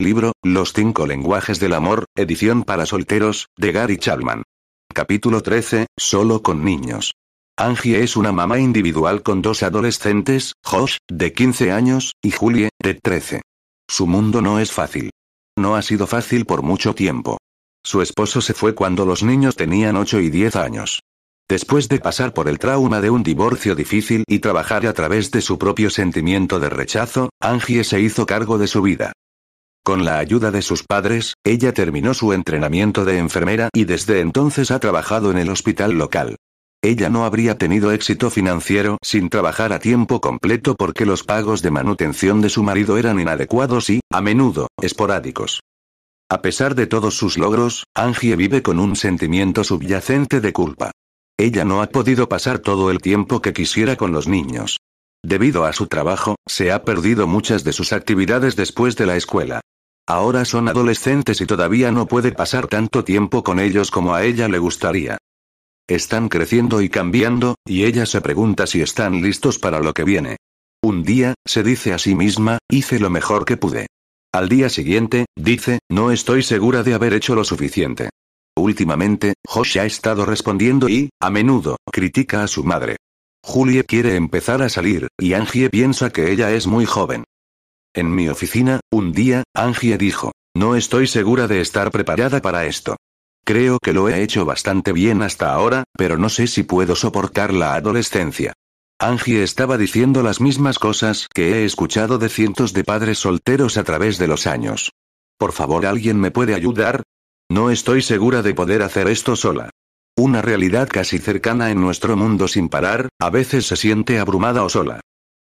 Libro, Los cinco lenguajes del amor, edición para solteros, de Gary Chapman. Capítulo 13, Solo con niños. Angie es una mamá individual con dos adolescentes, Josh, de 15 años, y Julie, de 13. Su mundo no es fácil. No ha sido fácil por mucho tiempo. Su esposo se fue cuando los niños tenían 8 y 10 años. Después de pasar por el trauma de un divorcio difícil y trabajar a través de su propio sentimiento de rechazo, Angie se hizo cargo de su vida. Con la ayuda de sus padres, ella terminó su entrenamiento de enfermera y desde entonces ha trabajado en el hospital local. Ella no habría tenido éxito financiero sin trabajar a tiempo completo porque los pagos de manutención de su marido eran inadecuados y, a menudo, esporádicos. A pesar de todos sus logros, Angie vive con un sentimiento subyacente de culpa. Ella no ha podido pasar todo el tiempo que quisiera con los niños. Debido a su trabajo, se ha perdido muchas de sus actividades después de la escuela. Ahora son adolescentes y todavía no puede pasar tanto tiempo con ellos como a ella le gustaría. Están creciendo y cambiando, y ella se pregunta si están listos para lo que viene. Un día, se dice a sí misma, hice lo mejor que pude. Al día siguiente, dice, no estoy segura de haber hecho lo suficiente. Últimamente, Josh ha estado respondiendo y, a menudo, critica a su madre. Julie quiere empezar a salir, y Angie piensa que ella es muy joven. En mi oficina, un día, Angie dijo, no estoy segura de estar preparada para esto. Creo que lo he hecho bastante bien hasta ahora, pero no sé si puedo soportar la adolescencia. Angie estaba diciendo las mismas cosas que he escuchado de cientos de padres solteros a través de los años. Por favor, ¿alguien me puede ayudar? No estoy segura de poder hacer esto sola. Una realidad casi cercana en nuestro mundo sin parar, a veces se siente abrumada o sola.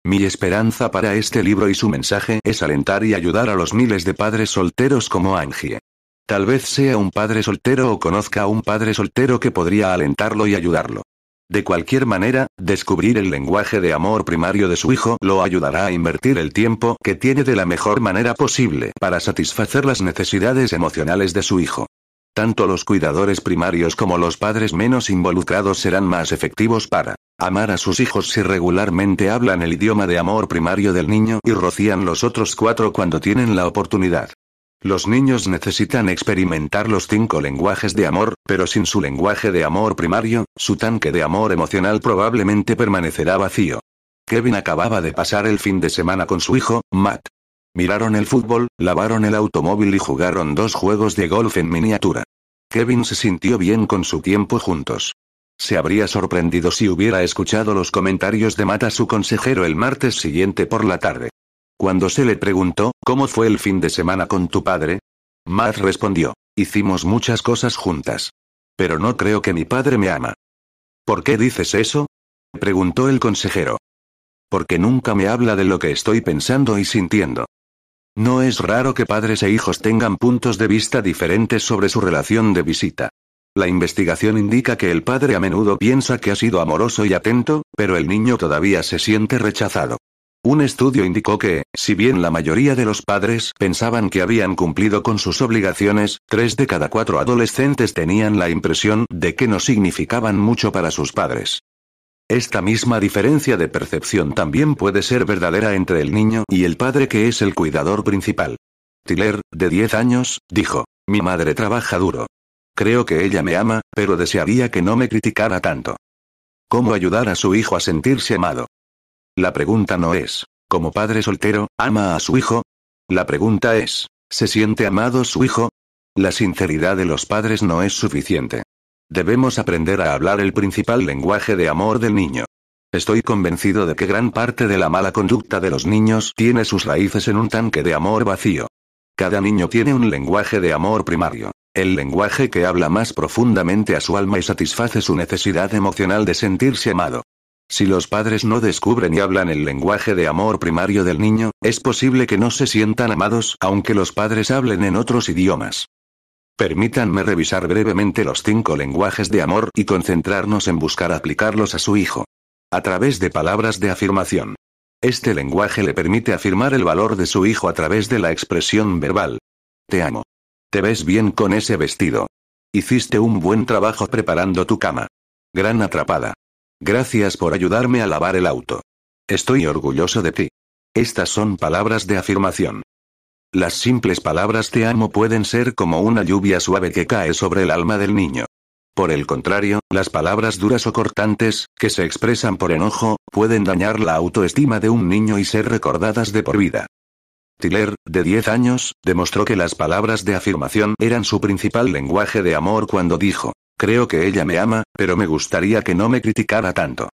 Mi esperanza para este libro y su mensaje es alentar y ayudar a los miles de padres solteros como Angie. Tal vez sea un padre soltero o conozca a un padre soltero que podría alentarlo y ayudarlo. De cualquier manera, descubrir el lenguaje de amor primario de su hijo lo ayudará a invertir el tiempo que tiene de la mejor manera posible para satisfacer las necesidades emocionales de su hijo. Tanto los cuidadores primarios como los padres menos involucrados serán más efectivos para amar a sus hijos si regularmente hablan el idioma de amor primario del niño y rocían los otros cuatro cuando tienen la oportunidad. Los niños necesitan experimentar los cinco lenguajes de amor, pero sin su lenguaje de amor primario, su tanque de amor emocional probablemente permanecerá vacío. Kevin acababa de pasar el fin de semana con su hijo, Matt. Miraron el fútbol, lavaron el automóvil y jugaron dos juegos de golf en miniatura. Kevin se sintió bien con su tiempo juntos. Se habría sorprendido si hubiera escuchado los comentarios de Matt a su consejero el martes siguiente por la tarde. Cuando se le preguntó, ¿cómo fue el fin de semana con tu padre? Matt respondió, hicimos muchas cosas juntas. Pero no creo que mi padre me ama. ¿Por qué dices eso? preguntó el consejero. Porque nunca me habla de lo que estoy pensando y sintiendo. No es raro que padres e hijos tengan puntos de vista diferentes sobre su relación de visita. La investigación indica que el padre a menudo piensa que ha sido amoroso y atento, pero el niño todavía se siente rechazado. Un estudio indicó que, si bien la mayoría de los padres pensaban que habían cumplido con sus obligaciones, tres de cada cuatro adolescentes tenían la impresión de que no significaban mucho para sus padres. Esta misma diferencia de percepción también puede ser verdadera entre el niño y el padre que es el cuidador principal. Tiller, de 10 años, dijo, mi madre trabaja duro. Creo que ella me ama, pero desearía que no me criticara tanto. ¿Cómo ayudar a su hijo a sentirse amado? La pregunta no es, como padre soltero, ¿ama a su hijo? La pregunta es, ¿se siente amado su hijo? La sinceridad de los padres no es suficiente. Debemos aprender a hablar el principal lenguaje de amor del niño. Estoy convencido de que gran parte de la mala conducta de los niños tiene sus raíces en un tanque de amor vacío. Cada niño tiene un lenguaje de amor primario, el lenguaje que habla más profundamente a su alma y satisface su necesidad emocional de sentirse amado. Si los padres no descubren y hablan el lenguaje de amor primario del niño, es posible que no se sientan amados aunque los padres hablen en otros idiomas. Permítanme revisar brevemente los cinco lenguajes de amor y concentrarnos en buscar aplicarlos a su hijo. A través de palabras de afirmación. Este lenguaje le permite afirmar el valor de su hijo a través de la expresión verbal. Te amo. Te ves bien con ese vestido. Hiciste un buen trabajo preparando tu cama. Gran atrapada. Gracias por ayudarme a lavar el auto. Estoy orgulloso de ti. Estas son palabras de afirmación. Las simples palabras te amo pueden ser como una lluvia suave que cae sobre el alma del niño. Por el contrario, las palabras duras o cortantes, que se expresan por enojo, pueden dañar la autoestima de un niño y ser recordadas de por vida. Tiller, de 10 años, demostró que las palabras de afirmación eran su principal lenguaje de amor cuando dijo, creo que ella me ama, pero me gustaría que no me criticara tanto.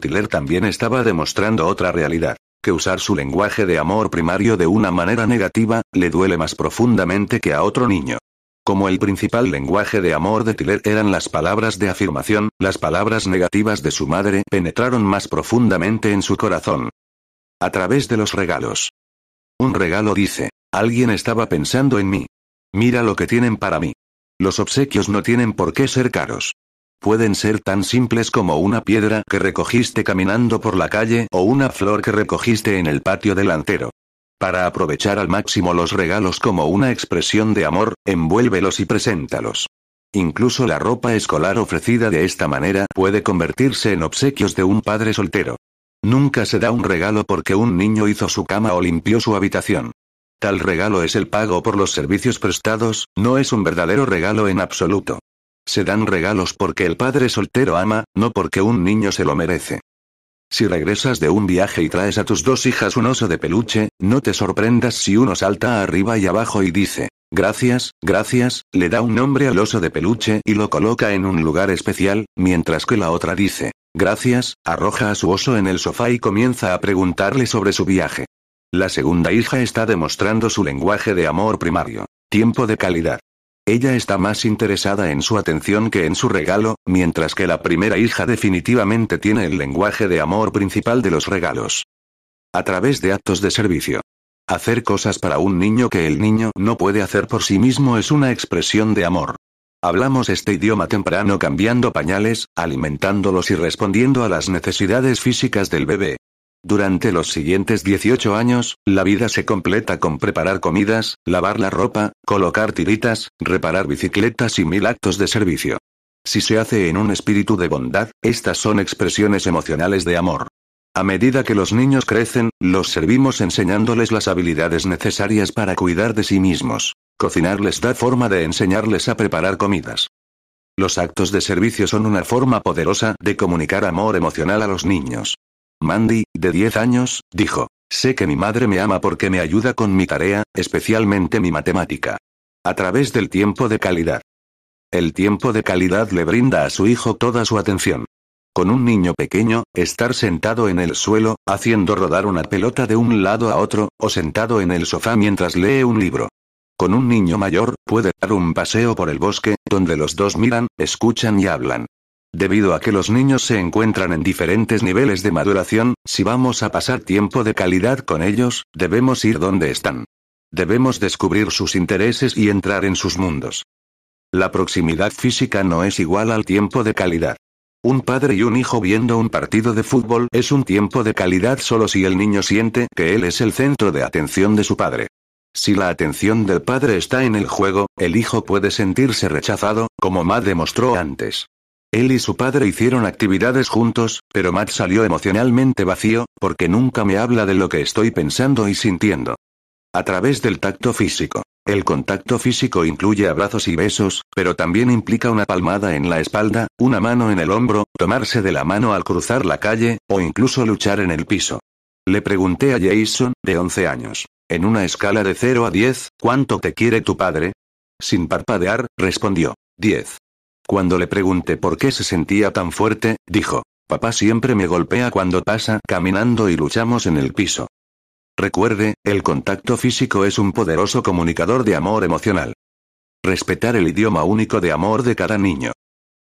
Tiller también estaba demostrando otra realidad, que usar su lenguaje de amor primario de una manera negativa, le duele más profundamente que a otro niño. Como el principal lenguaje de amor de Tiller eran las palabras de afirmación, las palabras negativas de su madre penetraron más profundamente en su corazón. A través de los regalos. Un regalo dice, alguien estaba pensando en mí. Mira lo que tienen para mí. Los obsequios no tienen por qué ser caros. Pueden ser tan simples como una piedra que recogiste caminando por la calle o una flor que recogiste en el patio delantero. Para aprovechar al máximo los regalos como una expresión de amor, envuélvelos y preséntalos. Incluso la ropa escolar ofrecida de esta manera puede convertirse en obsequios de un padre soltero. Nunca se da un regalo porque un niño hizo su cama o limpió su habitación. Tal regalo es el pago por los servicios prestados, no es un verdadero regalo en absoluto. Se dan regalos porque el padre soltero ama, no porque un niño se lo merece. Si regresas de un viaje y traes a tus dos hijas un oso de peluche, no te sorprendas si uno salta arriba y abajo y dice, gracias, gracias, le da un nombre al oso de peluche y lo coloca en un lugar especial, mientras que la otra dice, gracias, arroja a su oso en el sofá y comienza a preguntarle sobre su viaje. La segunda hija está demostrando su lenguaje de amor primario. Tiempo de calidad. Ella está más interesada en su atención que en su regalo, mientras que la primera hija definitivamente tiene el lenguaje de amor principal de los regalos. A través de actos de servicio. Hacer cosas para un niño que el niño no puede hacer por sí mismo es una expresión de amor. Hablamos este idioma temprano cambiando pañales, alimentándolos y respondiendo a las necesidades físicas del bebé. Durante los siguientes 18 años, la vida se completa con preparar comidas, lavar la ropa, colocar tiritas, reparar bicicletas y mil actos de servicio. Si se hace en un espíritu de bondad, estas son expresiones emocionales de amor. A medida que los niños crecen, los servimos enseñándoles las habilidades necesarias para cuidar de sí mismos. Cocinar les da forma de enseñarles a preparar comidas. Los actos de servicio son una forma poderosa de comunicar amor emocional a los niños. Mandy, de 10 años, dijo, sé que mi madre me ama porque me ayuda con mi tarea, especialmente mi matemática. A través del tiempo de calidad. El tiempo de calidad le brinda a su hijo toda su atención. Con un niño pequeño, estar sentado en el suelo, haciendo rodar una pelota de un lado a otro, o sentado en el sofá mientras lee un libro. Con un niño mayor, puede dar un paseo por el bosque, donde los dos miran, escuchan y hablan. Debido a que los niños se encuentran en diferentes niveles de maduración, si vamos a pasar tiempo de calidad con ellos, debemos ir donde están. Debemos descubrir sus intereses y entrar en sus mundos. La proximidad física no es igual al tiempo de calidad. Un padre y un hijo viendo un partido de fútbol es un tiempo de calidad solo si el niño siente que él es el centro de atención de su padre. Si la atención del padre está en el juego, el hijo puede sentirse rechazado, como Matt demostró antes. Él y su padre hicieron actividades juntos, pero Matt salió emocionalmente vacío, porque nunca me habla de lo que estoy pensando y sintiendo. A través del tacto físico. El contacto físico incluye abrazos y besos, pero también implica una palmada en la espalda, una mano en el hombro, tomarse de la mano al cruzar la calle, o incluso luchar en el piso. Le pregunté a Jason, de 11 años. En una escala de 0 a 10, ¿cuánto te quiere tu padre? Sin parpadear, respondió. 10. Cuando le pregunté por qué se sentía tan fuerte, dijo, papá siempre me golpea cuando pasa caminando y luchamos en el piso. Recuerde, el contacto físico es un poderoso comunicador de amor emocional. Respetar el idioma único de amor de cada niño.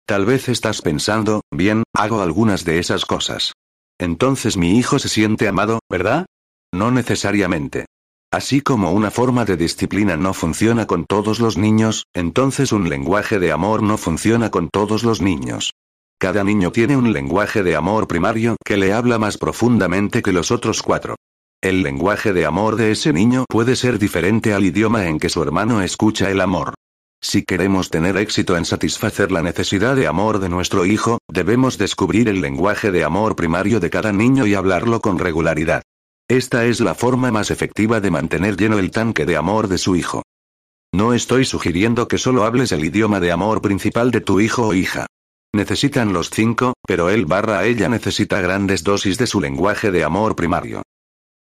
Tal vez estás pensando, bien, hago algunas de esas cosas. Entonces mi hijo se siente amado, ¿verdad? No necesariamente. Así como una forma de disciplina no funciona con todos los niños, entonces un lenguaje de amor no funciona con todos los niños. Cada niño tiene un lenguaje de amor primario que le habla más profundamente que los otros cuatro. El lenguaje de amor de ese niño puede ser diferente al idioma en que su hermano escucha el amor. Si queremos tener éxito en satisfacer la necesidad de amor de nuestro hijo, debemos descubrir el lenguaje de amor primario de cada niño y hablarlo con regularidad. Esta es la forma más efectiva de mantener lleno el tanque de amor de su hijo. No estoy sugiriendo que solo hables el idioma de amor principal de tu hijo o hija. Necesitan los cinco, pero él barra ella necesita grandes dosis de su lenguaje de amor primario.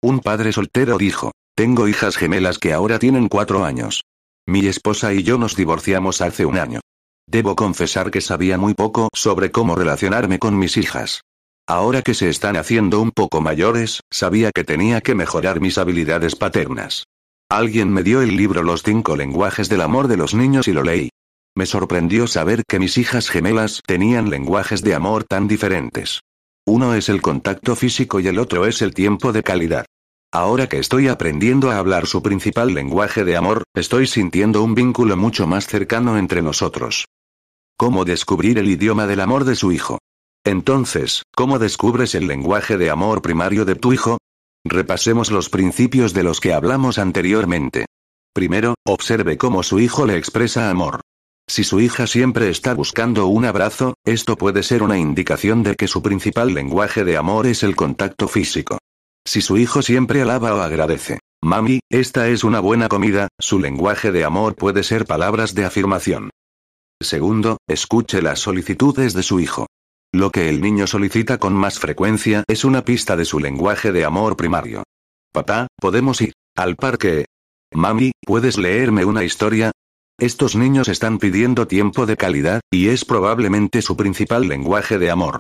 Un padre soltero dijo, tengo hijas gemelas que ahora tienen cuatro años. Mi esposa y yo nos divorciamos hace un año. Debo confesar que sabía muy poco sobre cómo relacionarme con mis hijas. Ahora que se están haciendo un poco mayores, sabía que tenía que mejorar mis habilidades paternas. Alguien me dio el libro Los cinco lenguajes del amor de los niños y lo leí. Me sorprendió saber que mis hijas gemelas tenían lenguajes de amor tan diferentes. Uno es el contacto físico y el otro es el tiempo de calidad. Ahora que estoy aprendiendo a hablar su principal lenguaje de amor, estoy sintiendo un vínculo mucho más cercano entre nosotros. ¿Cómo descubrir el idioma del amor de su hijo? Entonces, ¿cómo descubres el lenguaje de amor primario de tu hijo? Repasemos los principios de los que hablamos anteriormente. Primero, observe cómo su hijo le expresa amor. Si su hija siempre está buscando un abrazo, esto puede ser una indicación de que su principal lenguaje de amor es el contacto físico. Si su hijo siempre alaba o agradece, Mami, esta es una buena comida, su lenguaje de amor puede ser palabras de afirmación. Segundo, escuche las solicitudes de su hijo. Lo que el niño solicita con más frecuencia es una pista de su lenguaje de amor primario. Papá, ¿podemos ir al parque? Mami, ¿puedes leerme una historia? Estos niños están pidiendo tiempo de calidad, y es probablemente su principal lenguaje de amor.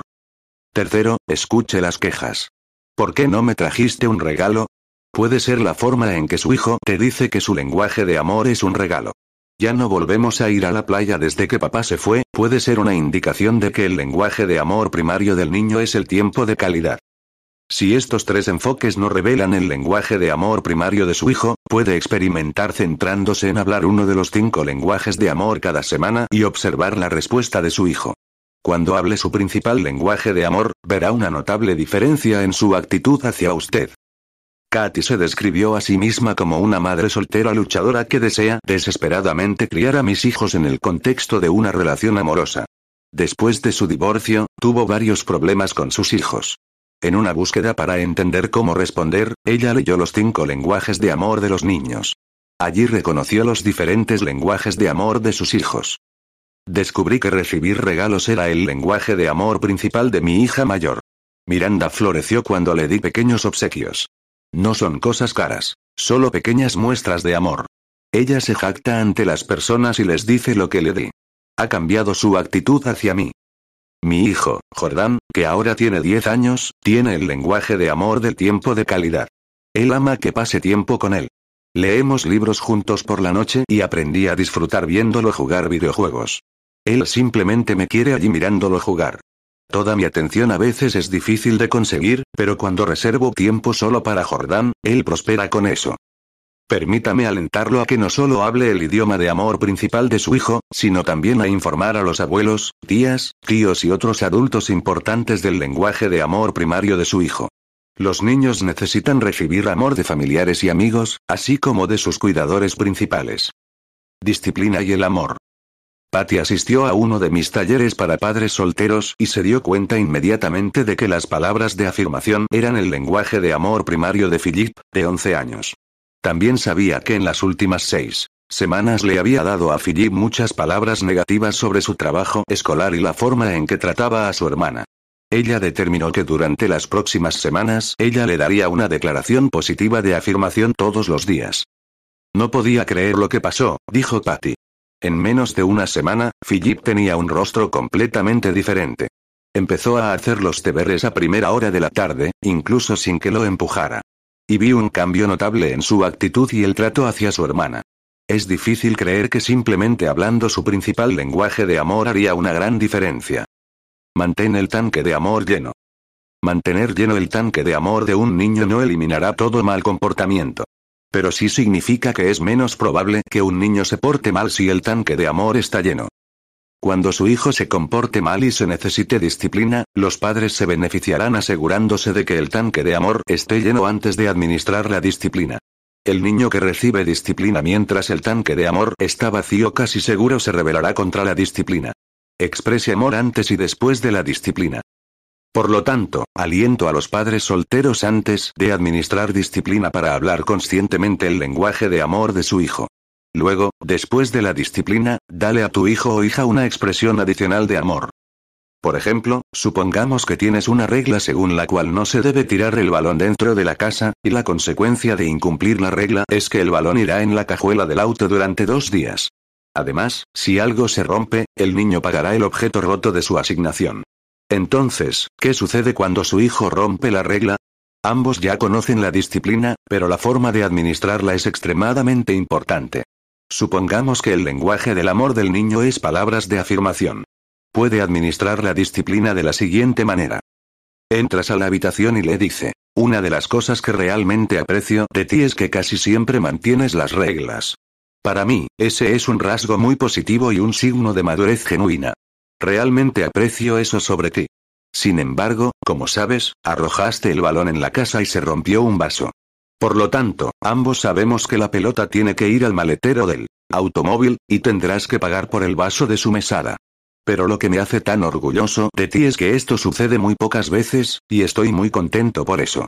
Tercero, escuche las quejas. ¿Por qué no me trajiste un regalo? Puede ser la forma en que su hijo te dice que su lenguaje de amor es un regalo. Ya no volvemos a ir a la playa desde que papá se fue, puede ser una indicación de que el lenguaje de amor primario del niño es el tiempo de calidad. Si estos tres enfoques no revelan el lenguaje de amor primario de su hijo, puede experimentar centrándose en hablar uno de los cinco lenguajes de amor cada semana y observar la respuesta de su hijo. Cuando hable su principal lenguaje de amor, verá una notable diferencia en su actitud hacia usted. Katy se describió a sí misma como una madre soltera luchadora que desea desesperadamente criar a mis hijos en el contexto de una relación amorosa. Después de su divorcio, tuvo varios problemas con sus hijos. En una búsqueda para entender cómo responder, ella leyó los cinco lenguajes de amor de los niños. Allí reconoció los diferentes lenguajes de amor de sus hijos. Descubrí que recibir regalos era el lenguaje de amor principal de mi hija mayor. Miranda floreció cuando le di pequeños obsequios. No son cosas caras, solo pequeñas muestras de amor. Ella se jacta ante las personas y les dice lo que le di. Ha cambiado su actitud hacia mí. Mi hijo, Jordán, que ahora tiene 10 años, tiene el lenguaje de amor del tiempo de calidad. Él ama que pase tiempo con él. Leemos libros juntos por la noche y aprendí a disfrutar viéndolo jugar videojuegos. Él simplemente me quiere allí mirándolo jugar. Toda mi atención a veces es difícil de conseguir, pero cuando reservo tiempo solo para Jordán, él prospera con eso. Permítame alentarlo a que no solo hable el idioma de amor principal de su hijo, sino también a informar a los abuelos, tías, tíos y otros adultos importantes del lenguaje de amor primario de su hijo. Los niños necesitan recibir amor de familiares y amigos, así como de sus cuidadores principales. Disciplina y el amor. Patty asistió a uno de mis talleres para padres solteros y se dio cuenta inmediatamente de que las palabras de afirmación eran el lenguaje de amor primario de Philip, de 11 años. También sabía que en las últimas seis semanas le había dado a Philip muchas palabras negativas sobre su trabajo escolar y la forma en que trataba a su hermana. Ella determinó que durante las próximas semanas ella le daría una declaración positiva de afirmación todos los días. No podía creer lo que pasó, dijo Patty. En menos de una semana, Philip tenía un rostro completamente diferente. Empezó a hacer los deberes a primera hora de la tarde, incluso sin que lo empujara. Y vi un cambio notable en su actitud y el trato hacia su hermana. Es difícil creer que simplemente hablando su principal lenguaje de amor haría una gran diferencia. Mantén el tanque de amor lleno. Mantener lleno el tanque de amor de un niño no eliminará todo mal comportamiento. Pero sí significa que es menos probable que un niño se porte mal si el tanque de amor está lleno. Cuando su hijo se comporte mal y se necesite disciplina, los padres se beneficiarán asegurándose de que el tanque de amor esté lleno antes de administrar la disciplina. El niño que recibe disciplina mientras el tanque de amor está vacío casi seguro se rebelará contra la disciplina. Exprese amor antes y después de la disciplina. Por lo tanto, aliento a los padres solteros antes de administrar disciplina para hablar conscientemente el lenguaje de amor de su hijo. Luego, después de la disciplina, dale a tu hijo o hija una expresión adicional de amor. Por ejemplo, supongamos que tienes una regla según la cual no se debe tirar el balón dentro de la casa, y la consecuencia de incumplir la regla es que el balón irá en la cajuela del auto durante dos días. Además, si algo se rompe, el niño pagará el objeto roto de su asignación. Entonces, ¿qué sucede cuando su hijo rompe la regla? Ambos ya conocen la disciplina, pero la forma de administrarla es extremadamente importante. Supongamos que el lenguaje del amor del niño es palabras de afirmación. Puede administrar la disciplina de la siguiente manera. Entras a la habitación y le dice, una de las cosas que realmente aprecio de ti es que casi siempre mantienes las reglas. Para mí, ese es un rasgo muy positivo y un signo de madurez genuina. Realmente aprecio eso sobre ti. Sin embargo, como sabes, arrojaste el balón en la casa y se rompió un vaso. Por lo tanto, ambos sabemos que la pelota tiene que ir al maletero del automóvil, y tendrás que pagar por el vaso de su mesada. Pero lo que me hace tan orgulloso de ti es que esto sucede muy pocas veces, y estoy muy contento por eso.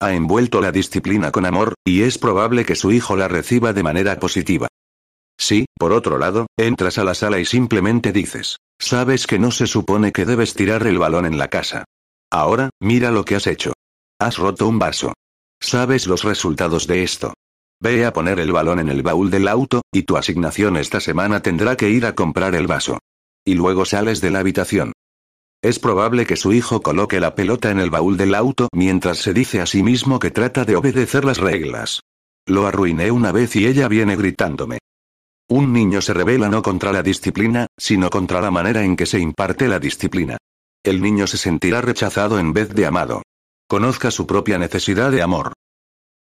Ha envuelto la disciplina con amor, y es probable que su hijo la reciba de manera positiva. Si, por otro lado, entras a la sala y simplemente dices, sabes que no se supone que debes tirar el balón en la casa. Ahora, mira lo que has hecho. Has roto un vaso. Sabes los resultados de esto. Ve a poner el balón en el baúl del auto, y tu asignación esta semana tendrá que ir a comprar el vaso. Y luego sales de la habitación. Es probable que su hijo coloque la pelota en el baúl del auto mientras se dice a sí mismo que trata de obedecer las reglas. Lo arruiné una vez y ella viene gritándome. Un niño se revela no contra la disciplina, sino contra la manera en que se imparte la disciplina. El niño se sentirá rechazado en vez de amado. Conozca su propia necesidad de amor.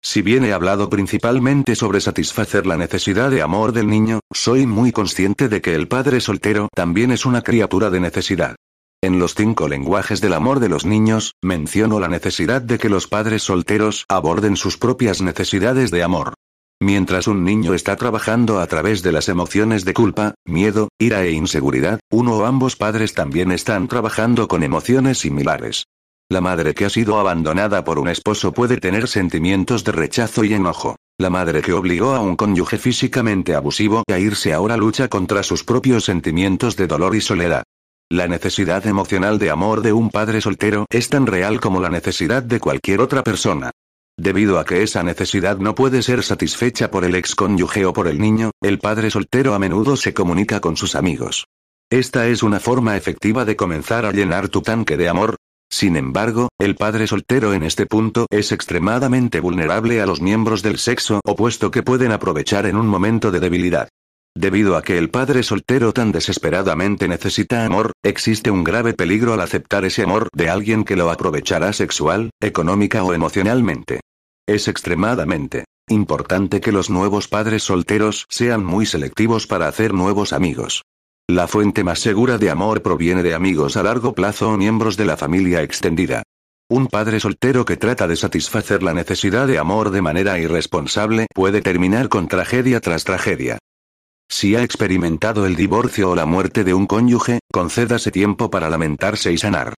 Si bien he hablado principalmente sobre satisfacer la necesidad de amor del niño, soy muy consciente de que el padre soltero también es una criatura de necesidad. En los cinco lenguajes del amor de los niños, menciono la necesidad de que los padres solteros aborden sus propias necesidades de amor. Mientras un niño está trabajando a través de las emociones de culpa, miedo, ira e inseguridad, uno o ambos padres también están trabajando con emociones similares. La madre que ha sido abandonada por un esposo puede tener sentimientos de rechazo y enojo. La madre que obligó a un cónyuge físicamente abusivo a irse ahora lucha contra sus propios sentimientos de dolor y soledad. La necesidad emocional de amor de un padre soltero es tan real como la necesidad de cualquier otra persona. Debido a que esa necesidad no puede ser satisfecha por el excónyuge o por el niño, el padre soltero a menudo se comunica con sus amigos. Esta es una forma efectiva de comenzar a llenar tu tanque de amor. Sin embargo, el padre soltero en este punto es extremadamente vulnerable a los miembros del sexo opuesto que pueden aprovechar en un momento de debilidad. Debido a que el padre soltero tan desesperadamente necesita amor, existe un grave peligro al aceptar ese amor de alguien que lo aprovechará sexual, económica o emocionalmente. Es extremadamente importante que los nuevos padres solteros sean muy selectivos para hacer nuevos amigos. La fuente más segura de amor proviene de amigos a largo plazo o miembros de la familia extendida. Un padre soltero que trata de satisfacer la necesidad de amor de manera irresponsable puede terminar con tragedia tras tragedia. Si ha experimentado el divorcio o la muerte de un cónyuge, concédase tiempo para lamentarse y sanar.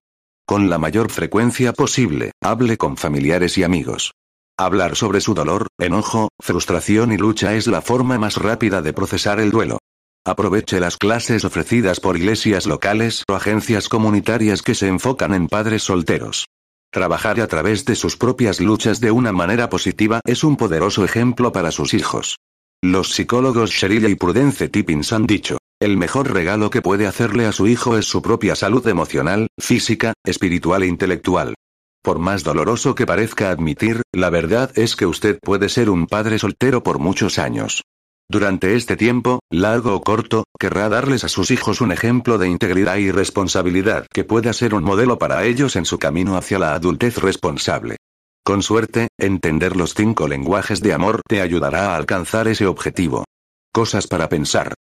Con la mayor frecuencia posible, hable con familiares y amigos. Hablar sobre su dolor, enojo, frustración y lucha es la forma más rápida de procesar el duelo. Aproveche las clases ofrecidas por iglesias locales o agencias comunitarias que se enfocan en padres solteros. Trabajar a través de sus propias luchas de una manera positiva es un poderoso ejemplo para sus hijos. Los psicólogos Sheryl y Prudence Tippins han dicho, el mejor regalo que puede hacerle a su hijo es su propia salud emocional, física, espiritual e intelectual. Por más doloroso que parezca admitir, la verdad es que usted puede ser un padre soltero por muchos años. Durante este tiempo, largo o corto, querrá darles a sus hijos un ejemplo de integridad y responsabilidad que pueda ser un modelo para ellos en su camino hacia la adultez responsable. Con suerte, entender los cinco lenguajes de amor te ayudará a alcanzar ese objetivo. Cosas para pensar.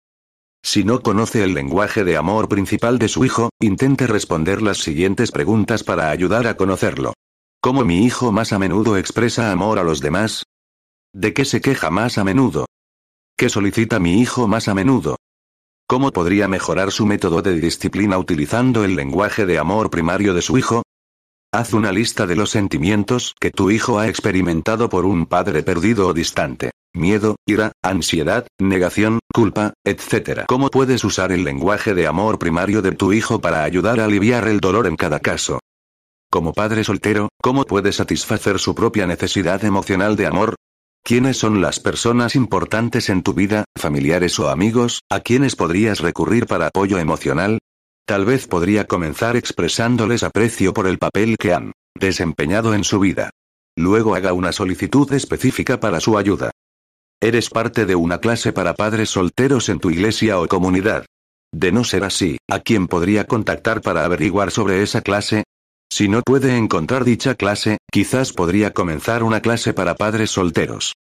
Si no conoce el lenguaje de amor principal de su hijo, intente responder las siguientes preguntas para ayudar a conocerlo. ¿Cómo mi hijo más a menudo expresa amor a los demás? ¿De qué se queja más a menudo? ¿Qué solicita mi hijo más a menudo? ¿Cómo podría mejorar su método de disciplina utilizando el lenguaje de amor primario de su hijo? Haz una lista de los sentimientos que tu hijo ha experimentado por un padre perdido o distante. Miedo, ira, ansiedad, negación, culpa, etc. ¿Cómo puedes usar el lenguaje de amor primario de tu hijo para ayudar a aliviar el dolor en cada caso? Como padre soltero, ¿cómo puede satisfacer su propia necesidad emocional de amor? ¿Quiénes son las personas importantes en tu vida, familiares o amigos, a quienes podrías recurrir para apoyo emocional? Tal vez podría comenzar expresándoles aprecio por el papel que han desempeñado en su vida. Luego haga una solicitud específica para su ayuda. Eres parte de una clase para padres solteros en tu iglesia o comunidad. De no ser así, ¿a quién podría contactar para averiguar sobre esa clase? Si no puede encontrar dicha clase, quizás podría comenzar una clase para padres solteros.